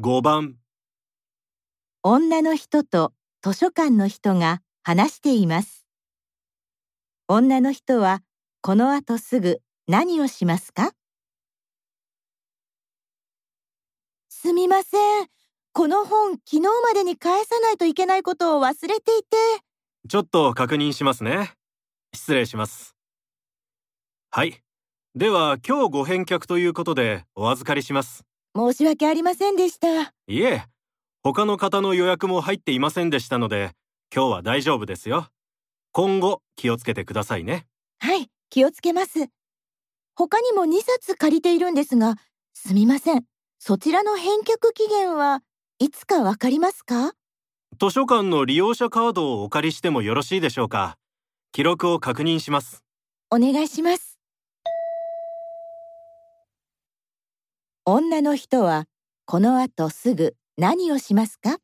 5番女の人と図書館の人が話しています。女の人はこの後すぐ何をしますか？すみません。この本昨日までに返さないといけないことを忘れていて。ちょっと確認しますね。失礼します。はい。では今日ご返却ということでお預かりします。申し訳ありませんでした。いえ、他の方の予約も入っていませんでしたので、今日は大丈夫ですよ。今後気をつけてくださいね。はい、気をつけます。他にも2冊借りているんですが、すみません。そちらの返却期限はいつかわかりますか？図書館の利用者カードをお借りしてもよろしいでしょうか。記録を確認します。お願いします。女の人はこのあとすぐ何をしますか？